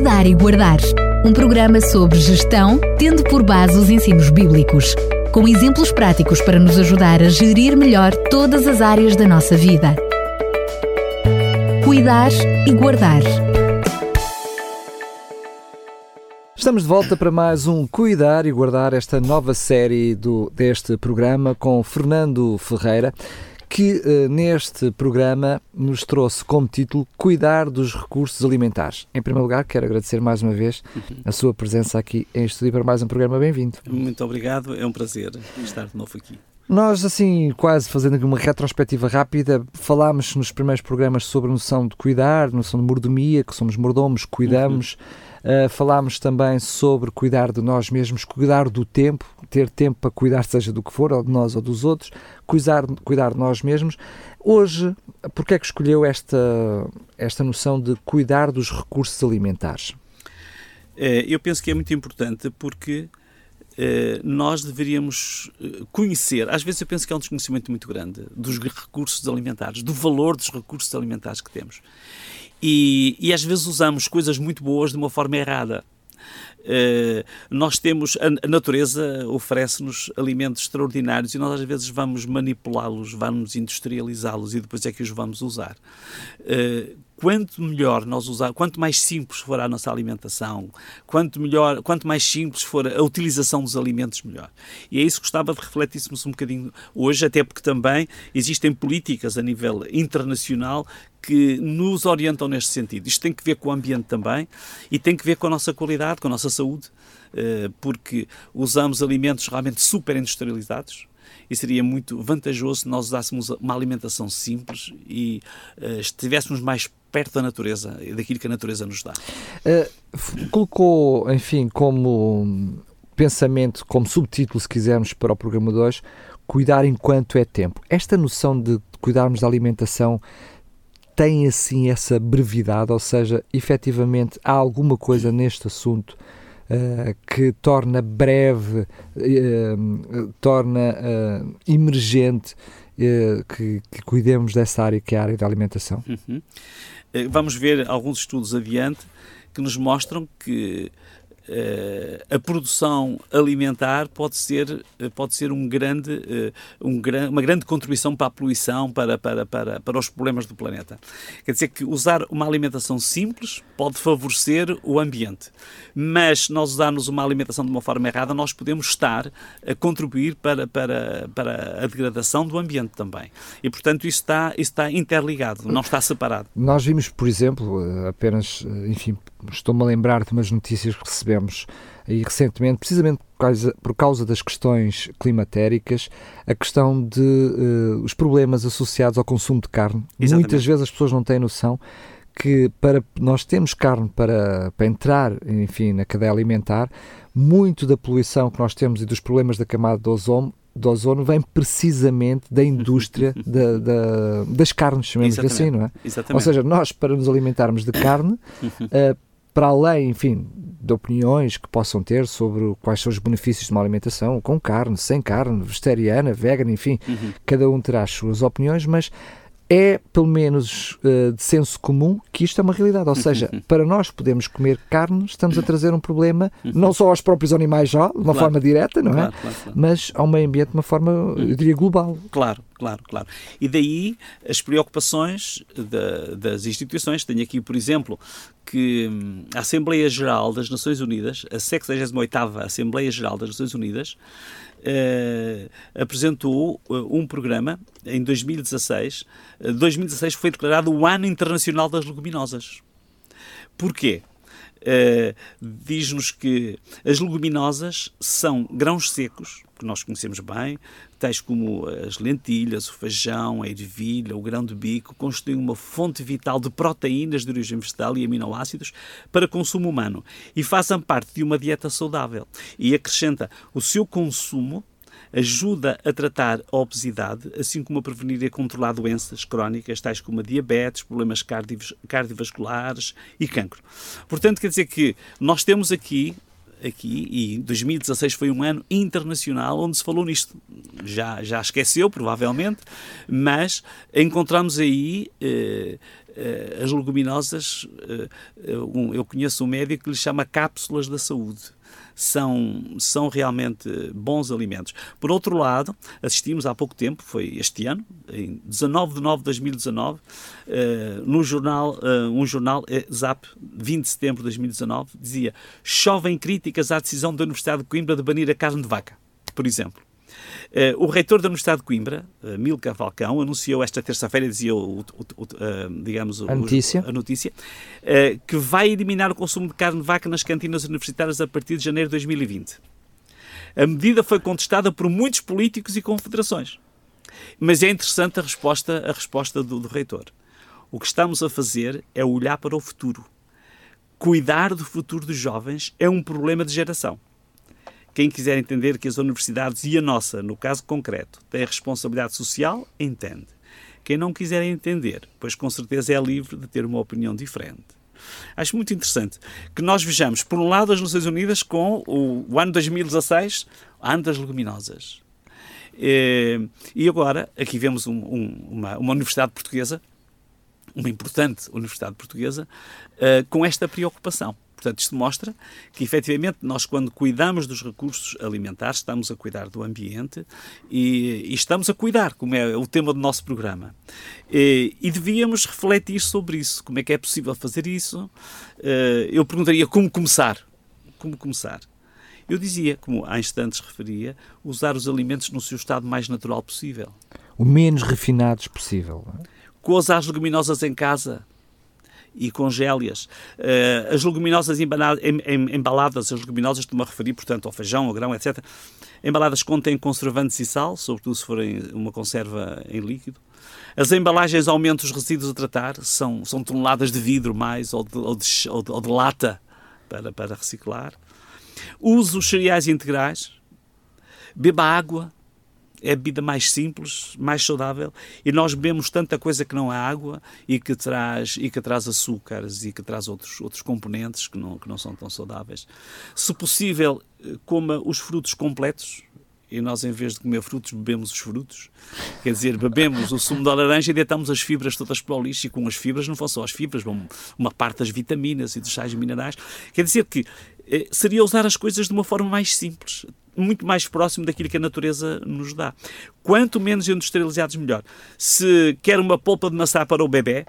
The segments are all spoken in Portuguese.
Cuidar e Guardar. Um programa sobre gestão, tendo por base os ensinos bíblicos, com exemplos práticos para nos ajudar a gerir melhor todas as áreas da nossa vida. Cuidar e Guardar. Estamos de volta para mais um Cuidar e Guardar, esta nova série do, deste programa com Fernando Ferreira que uh, neste programa nos trouxe como título Cuidar dos Recursos Alimentares. Em primeiro lugar, quero agradecer mais uma vez uhum. a sua presença aqui em estúdio para mais um programa. Bem-vindo. Muito obrigado, é um prazer estar de novo aqui. Nós, assim, quase fazendo aqui uma retrospectiva rápida, falámos nos primeiros programas sobre a noção de cuidar, noção de mordomia, que somos mordomos, cuidamos. Uhum Uh, falámos também sobre cuidar de nós mesmos, cuidar do tempo, ter tempo para cuidar, seja do que for, ou de nós ou dos outros, cuidar, cuidar de nós mesmos. Hoje, porquê é que escolheu esta, esta noção de cuidar dos recursos alimentares? É, eu penso que é muito importante porque eh, nós deveríamos eh, conhecer, às vezes eu penso que é um desconhecimento muito grande dos recursos alimentares, do valor dos recursos alimentares que temos. E, e às vezes usamos coisas muito boas de uma forma errada. Uh, nós temos, a, natureza oferece-nos alimentos extraordinários e nós às vezes vamos manipulá-los, vamos industrializá-los e depois é que os vamos usar. Uh, quanto melhor nós usar, quanto mais simples for a nossa alimentação, quanto melhor, quanto mais simples for a utilização dos alimentos, melhor. E é isso que gostava de refletíssemos um bocadinho hoje, até porque também existem políticas a nível internacional que nos orientam neste sentido. Isto tem que ver com o ambiente também e tem que ver com a nossa qualidade, com a nossa saúde, porque usamos alimentos realmente super industrializados, e seria muito vantajoso se nós usássemos uma alimentação simples e uh, estivéssemos mais perto da natureza e daquilo que a natureza nos dá. Uh, colocou, enfim, como pensamento, como subtítulo, se quisermos, para o programa 2, cuidar enquanto é tempo. Esta noção de cuidarmos da alimentação tem assim essa brevidade, ou seja, efetivamente há alguma coisa neste assunto que torna breve, uh, torna uh, emergente que, que, cuidemos dessa área que é a área da alimentação. Uhum. Vamos ver alguns estudos adiante que nos mostram que a produção alimentar pode ser, pode ser um grande, uh, um uma grande contribuição para a poluição, para, para, para, para os problemas do planeta. Quer dizer que usar uma alimentação simples pode favorecer o ambiente, mas se nós usarmos uma alimentação de uma forma errada, nós podemos estar a contribuir para, para, para a degradação do ambiente também. E, portanto, isso está, isso está interligado, não está separado. Nós vimos, por exemplo, apenas, enfim, estou-me a lembrar de umas notícias que recebemos aí recentemente, precisamente por causa, por causa das questões climatéricas, a questão de uh, os problemas associados ao consumo de carne. Exatamente. Muitas vezes as pessoas não têm noção que para nós temos carne para, para entrar, enfim, na cadeia alimentar, muito da poluição que nós temos e dos problemas da camada do ozono do ozono vem precisamente da indústria da, da, das carnes, chamemos assim, não é? Exatamente. Ou seja, nós, para nos alimentarmos de carne, uh, para além, enfim, de opiniões que possam ter sobre quais são os benefícios de uma alimentação com carne, sem carne, vegetariana, vegana, enfim, uhum. cada um terá as suas opiniões, mas é, pelo menos uh, de senso comum, que isto é uma realidade. Ou seja, para nós podermos comer carne, estamos a trazer um problema não só aos próprios animais já, de uma claro. forma direta, não é? Claro, claro, mas ao meio ambiente de uma forma, eu diria, global. Claro, claro, claro. E daí as preocupações de, das instituições. Tenho aqui, por exemplo, que hum, a Assembleia Geral das Nações Unidas, a 68ª Assembleia Geral das Nações Unidas, apresentou uh, um programa em 2016. Uh, 2016 foi declarado o Ano Internacional das Leguminosas. Porquê? Diz-nos que as leguminosas são grãos secos, que nós conhecemos bem, tais como as lentilhas, o feijão, a ervilha, o grão de bico, constituem uma fonte vital de proteínas de origem vegetal e aminoácidos para consumo humano e fazem parte de uma dieta saudável. E acrescenta, o seu consumo ajuda a tratar a obesidade, assim como a prevenir e controlar doenças crónicas, tais como a diabetes, problemas cardiovasculares e cancro. Portanto, quer dizer que nós temos aqui aqui e 2016 foi um ano internacional onde se falou nisto. Já, já esqueceu, provavelmente, mas encontramos aí eh, uh, as leguminosas, uh, um, eu conheço um médico que lhe chama cápsulas da saúde são, são realmente bons alimentos. Por outro lado, assistimos há pouco tempo, foi este ano, em 19 de nove de 2019, uh, no jornal, uh, um jornal, uh, Zap, 20 de setembro de 2019, dizia chovem críticas à decisão da Universidade de Coimbra de banir a carne de vaca, por exemplo. Uh, o reitor da Universidade de Coimbra, uh, Milka Falcão, anunciou esta terça-feira, dizia o, o, o, uh, digamos, a notícia, a notícia que vai eliminar o consumo de carne de vaca nas cantinas universitárias a partir de janeiro de 2020. A medida foi contestada por muitos políticos e confederações. Mas é interessante a resposta, a resposta do, do reitor. O que estamos a fazer é olhar para o futuro. Cuidar do futuro dos jovens é um problema de geração. Quem quiser entender que as universidades e a nossa, no caso concreto, têm responsabilidade social, entende. Quem não quiser entender, pois com certeza é livre de ter uma opinião diferente. Acho muito interessante que nós vejamos, por um lado, as Nações Unidas com o, o ano 2016, ano das leguminosas. E, e agora, aqui vemos um, um, uma, uma universidade portuguesa, uma importante universidade portuguesa, uh, com esta preocupação. Portanto, isto mostra que, efetivamente, nós, quando cuidamos dos recursos alimentares, estamos a cuidar do ambiente e, e estamos a cuidar, como é o tema do nosso programa. E, e, devíamos refletir sobre isso. Como é que é possível fazer isso? Eh, eu perguntaria como começar. Como começar? Eu dizia, como há instantes referia, usar os alimentos no seu estado mais natural possível. O menos refinados possível. É? Coza as leguminosas em casa, e congélias. Uh, as leguminosas embaladas, as leguminosas, estou-me a referir, portanto, ao feijão, ao grão, etc. Embaladas contêm conservantes e sal, sobretudo se forem uma conserva em líquido. As embalagens aumentam os resíduos a tratar, são, são toneladas de vidro mais ou de, ou de, ou de, ou de lata para, para reciclar. Use os cereais integrais, beba água, é a bebida mais simples, mais saudável, e nós bebemos tanta coisa que não é água e que traz, e que traz açúcares e que traz outros, outros componentes que não, que não são tão saudáveis. Se possível, eh, coma os frutos completos, e nós, em vez de comer frutos, bebemos os frutos. Quer dizer, bebemos o sumo da laranja e deitamos as fibras todas para o lixo. E com as fibras não vão só as fibras, vão uma parte das vitaminas e dos sais minerais. Quer dizer que eh, seria usar as coisas de uma forma mais simples muito mais próximo daquilo que a natureza nos dá. Quanto menos industrializados, melhor. Se quer uma polpa de maçã para o bebê,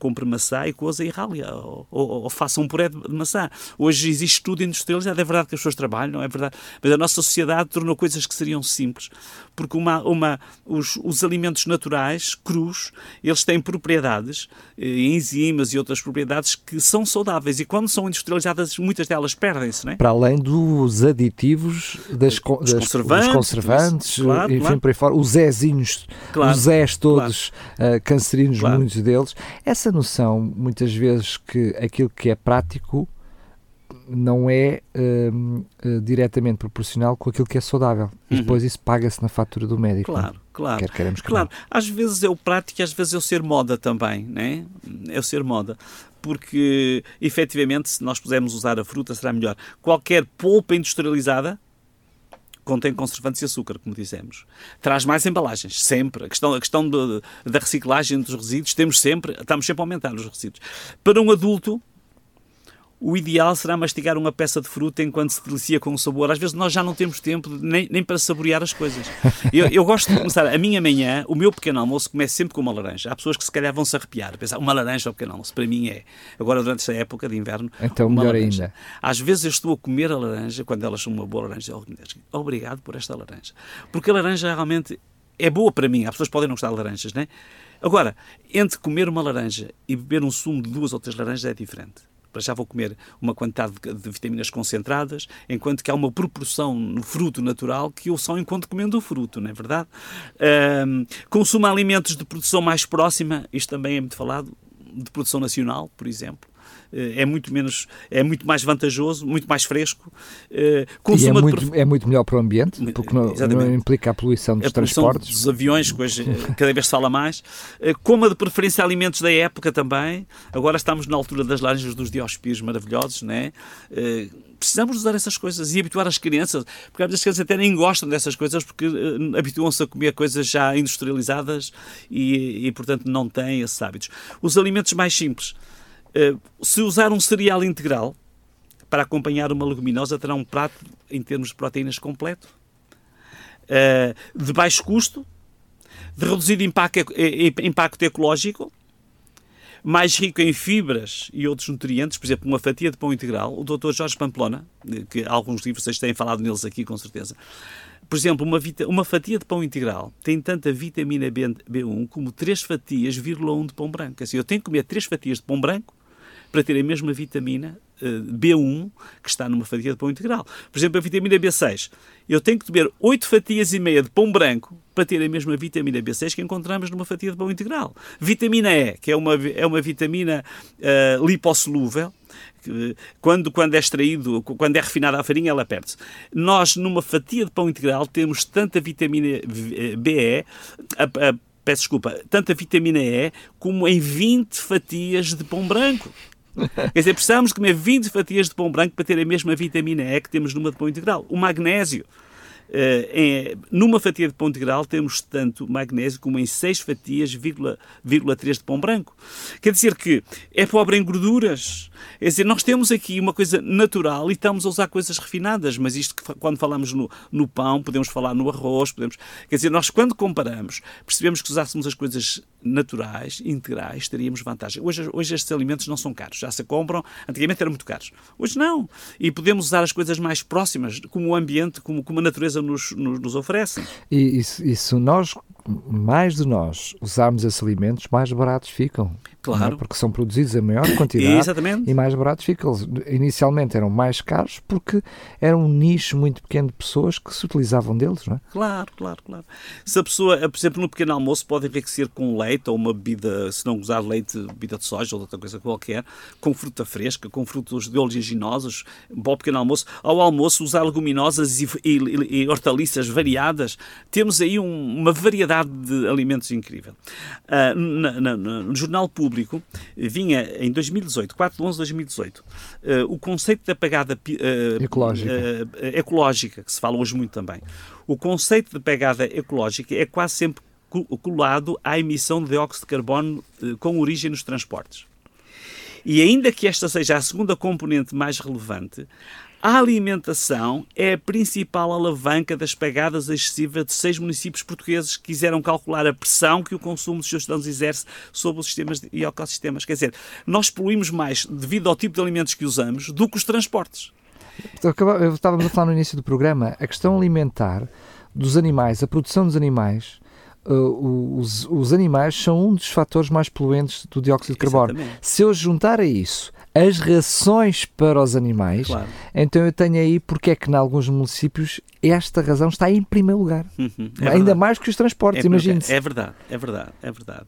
compre maçã e coisa e rale, ou, ou, ou faça um puré de maçã. Hoje existe tudo industrializado, é verdade que as pessoas trabalham, não é verdade, mas a nossa sociedade tornou coisas que seriam simples, porque uma, uma, os, os alimentos naturais, crus, eles têm propriedades, eh, enzimas e outras propriedades que são saudáveis e quando são industrializadas, muitas delas perdem-se, não é? Para além dos aditivos, das, das conservantes, dos conservantes, claro, enfim, claro. por aí fora, os Zezinhos, claro, os Zés todos claro. uh, cancerinos, muitos deles. Essa essa noção, muitas vezes, que aquilo que é prático não é uh, uh, diretamente proporcional com aquilo que é saudável. E uhum. depois isso paga-se na fatura do médico. Claro, não? claro. Quer queremos que claro. Não. Às vezes é o prático e às vezes é o ser moda também, né? É o ser moda. Porque, efetivamente, se nós pudermos usar a fruta, será melhor. Qualquer polpa industrializada contém conservantes e açúcar, como dissemos. Traz mais embalagens, sempre. A questão, a questão de, da reciclagem dos resíduos, temos sempre, estamos sempre a aumentar os resíduos. Para um adulto, o ideal será mastigar uma peça de fruta enquanto se delicia com o sabor. Às vezes nós já não temos tempo nem, nem para saborear as coisas. Eu, eu, gosto de começar a minha manhã, o meu pequeno almoço começa sempre com uma laranja. Há pessoas que se calhar vão se arrepiar, pensar, uma laranja ao pequeno almoço. Para mim é. Agora, durante esta época de inverno. Então, melhor laranja. ainda. Às vezes eu estou a comer a laranja, quando elas são uma boa laranja, obrigado por esta laranja. Porque a laranja realmente é boa para mim. As pessoas podem não gostar de laranjas, não é? Agora, entre comer uma laranja e beber um sumo de duas ou três laranjas é diferente para já vou comer uma quantidade de, de, vitaminas concentradas, enquanto que há uma proporção no fruto natural que eu só encontro comendo o fruto, não é verdade? Um, consuma alimentos de produção mais próxima, isto também é muito falado, de produção nacional, por exemplo. É muito menos, é muito mais vantajoso, muito mais fresco. e é muito, é muito melhor para o ambiente, porque não, não implica a poluição dos a transportes. dos aviões, que hoje cada vez se fala mais. Coma de preferência alimentos da época também. Agora estamos na altura das laranjas dos diospírios maravilhosos, né? precisamos usar essas coisas e habituar as crianças, porque às vezes as crianças até nem gostam dessas coisas porque uh, habituam-se a comer coisas já industrializadas e, e, portanto, não têm esses hábitos. Os alimentos mais simples. Uh, se usar um cereal integral para acompanhar uma leguminosa, terá um prato, em termos de proteínas, completo. Uh, de baixo custo, de reduzido impacto, impacto ecológico, mais rico em fibras e outros nutrientes, por exemplo, uma fatia de pão integral. O Dr. Jorge Pamplona, que alguns livros vocês têm falado neles aqui com certeza, por exemplo, uma, uma fatia de pão integral tem tanta vitamina B, B1 como 3 fatias, 1 de pão branco. Assim, eu tenho que comer 3 fatias de pão branco para ter a mesma vitamina uh, B1 que está numa fatia de pão integral. Por exemplo, a vitamina B6. Eu tenho que comer 8 fatias e meia de pão branco para ter a mesma vitamina B6 que encontramos numa fatia de pão integral. Vitamina E, que é uma, é uma vitamina uh, lipossolúvel, quando, quando é extraído, quando é refinada a farinha, ela perde-se. Nós, numa fatia de pão integral, temos tanta vitamina BE, a, a, peço desculpa, tanta vitamina E como em 20 fatias de pão branco. Quer dizer, precisamos comer 20 fatias de pão branco para ter a mesma vitamina E que temos numa de pão integral. O magnésio. Uh, numa fatia de pão integral temos tanto magnésio como em 6 fatias, 3 de pão branco. Quer dizer que é pobre em gorduras. Quer dizer, nós temos aqui uma coisa natural e estamos a usar coisas refinadas, mas isto que quando falamos no, no pão, podemos falar no arroz, podemos. Quer dizer, nós quando comparamos, percebemos que usássemos as coisas naturais, integrais, teríamos vantagem. Hoje, hoje estes alimentos não são caros, já se compram, antigamente eram muito caros. Hoje não. E podemos usar as coisas mais próximas, como o ambiente, como, como a natureza nos, nos, nos oferece. E isso, nós mais de nós usarmos esses alimentos, mais baratos ficam. É? Claro. É? Porque são produzidos em maior quantidade e mais baratos ficam. Inicialmente eram mais caros porque era um nicho muito pequeno de pessoas que se utilizavam deles, não é? Claro, claro, claro. Se a pessoa, por exemplo, no pequeno almoço pode enriquecer com leite ou uma bebida, se não usar leite, bebida de soja ou outra coisa qualquer, com fruta fresca, com frutos de oleaginosos, para o pequeno almoço. Ao almoço usar leguminosas e, e, e hortaliças variadas. Temos aí um, uma variedade variedade de alimentos incrível. Uh, na, na, no Jornal Público vinha em 2018, 4 de 11 de 2018, uh, o conceito da pegada uh, ecológica. ecológica, que se fala hoje muito também. O conceito de pegada ecológica é quase sempre colado à emissão de dióxido de carbono com origem nos transportes. E ainda que esta seja a segunda componente mais relevante, a alimentação é a principal alavanca das pegadas excessivas de seis municípios portugueses que quiseram calcular a pressão que o consumo dos seus cidadãos exerce sobre os sistemas e ecossistemas. Quer dizer, nós poluímos mais devido ao tipo de alimentos que usamos do que os transportes. Eu estávamos a falar no início do programa, a questão alimentar dos animais, a produção dos animais, uh, os, os, animais são um dos fatores mais poluentes do dióxido de carbono. Exatamente. Se eu juntar a isso as rações para os animais, claro. então eu tenho aí porque é que em alguns municípios esta razão está em primeiro lugar. Uhum, é Ainda mais que os transportes, é, imagine-se. É verdade, é verdade, é verdade.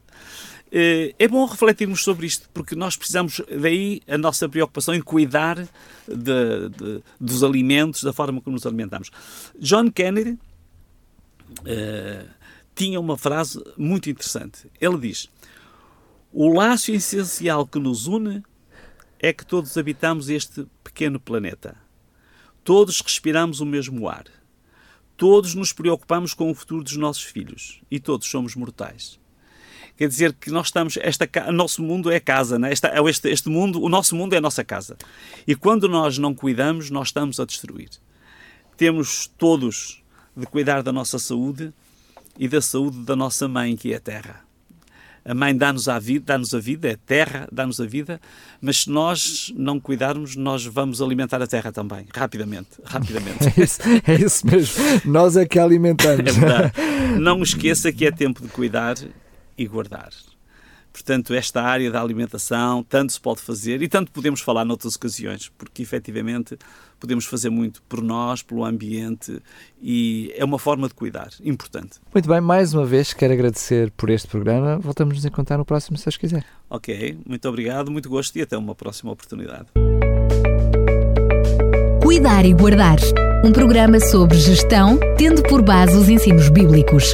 Eh, é bom refletirmos sobre isto, porque nós precisamos, daí a nossa preocupação em cuidar de, de, dos alimentos, da forma como nos alimentamos. John Kennedy uh, tinha uma frase muito interessante. Ele diz: O laço essencial que nos une é que todos habitamos este pequeno planeta. Todos respiramos o mesmo ar. Todos nos preocupamos com o futuro dos nossos filhos. E todos somos mortais. Quer dizer que nós estamos. Esta, o nosso mundo é casa, né? Esta, este, este mundo, o nosso mundo é a nossa casa. E quando nós não cuidamos, nós estamos a destruir. Temos todos de cuidar da nossa saúde e da saúde da nossa mãe, que é a terra a mãe dá-nos a vida, dá-nos a vida, é terra, dá-nos a vida, mas se nós não cuidarmos, nós vamos alimentar a terra também, rapidamente, rapidamente. É isso, é isso mesmo, nós é que alimentamos. É verdade. Não esqueça que é tempo de cuidar e guardar. Portanto, esta área da alimentação, tanto se pode fazer e tanto podemos falar noutras ocasiões, porque efetivamente podemos fazer muito por nós, pelo ambiente e é uma forma de cuidar, importante. Muito bem, mais uma vez quero agradecer por este programa. Voltamos nos encontrar no próximo, se Deus quiser. Ok, muito obrigado, muito gosto e até uma próxima oportunidade. Cuidar e Guardar um programa sobre gestão, tendo por base os ensinos bíblicos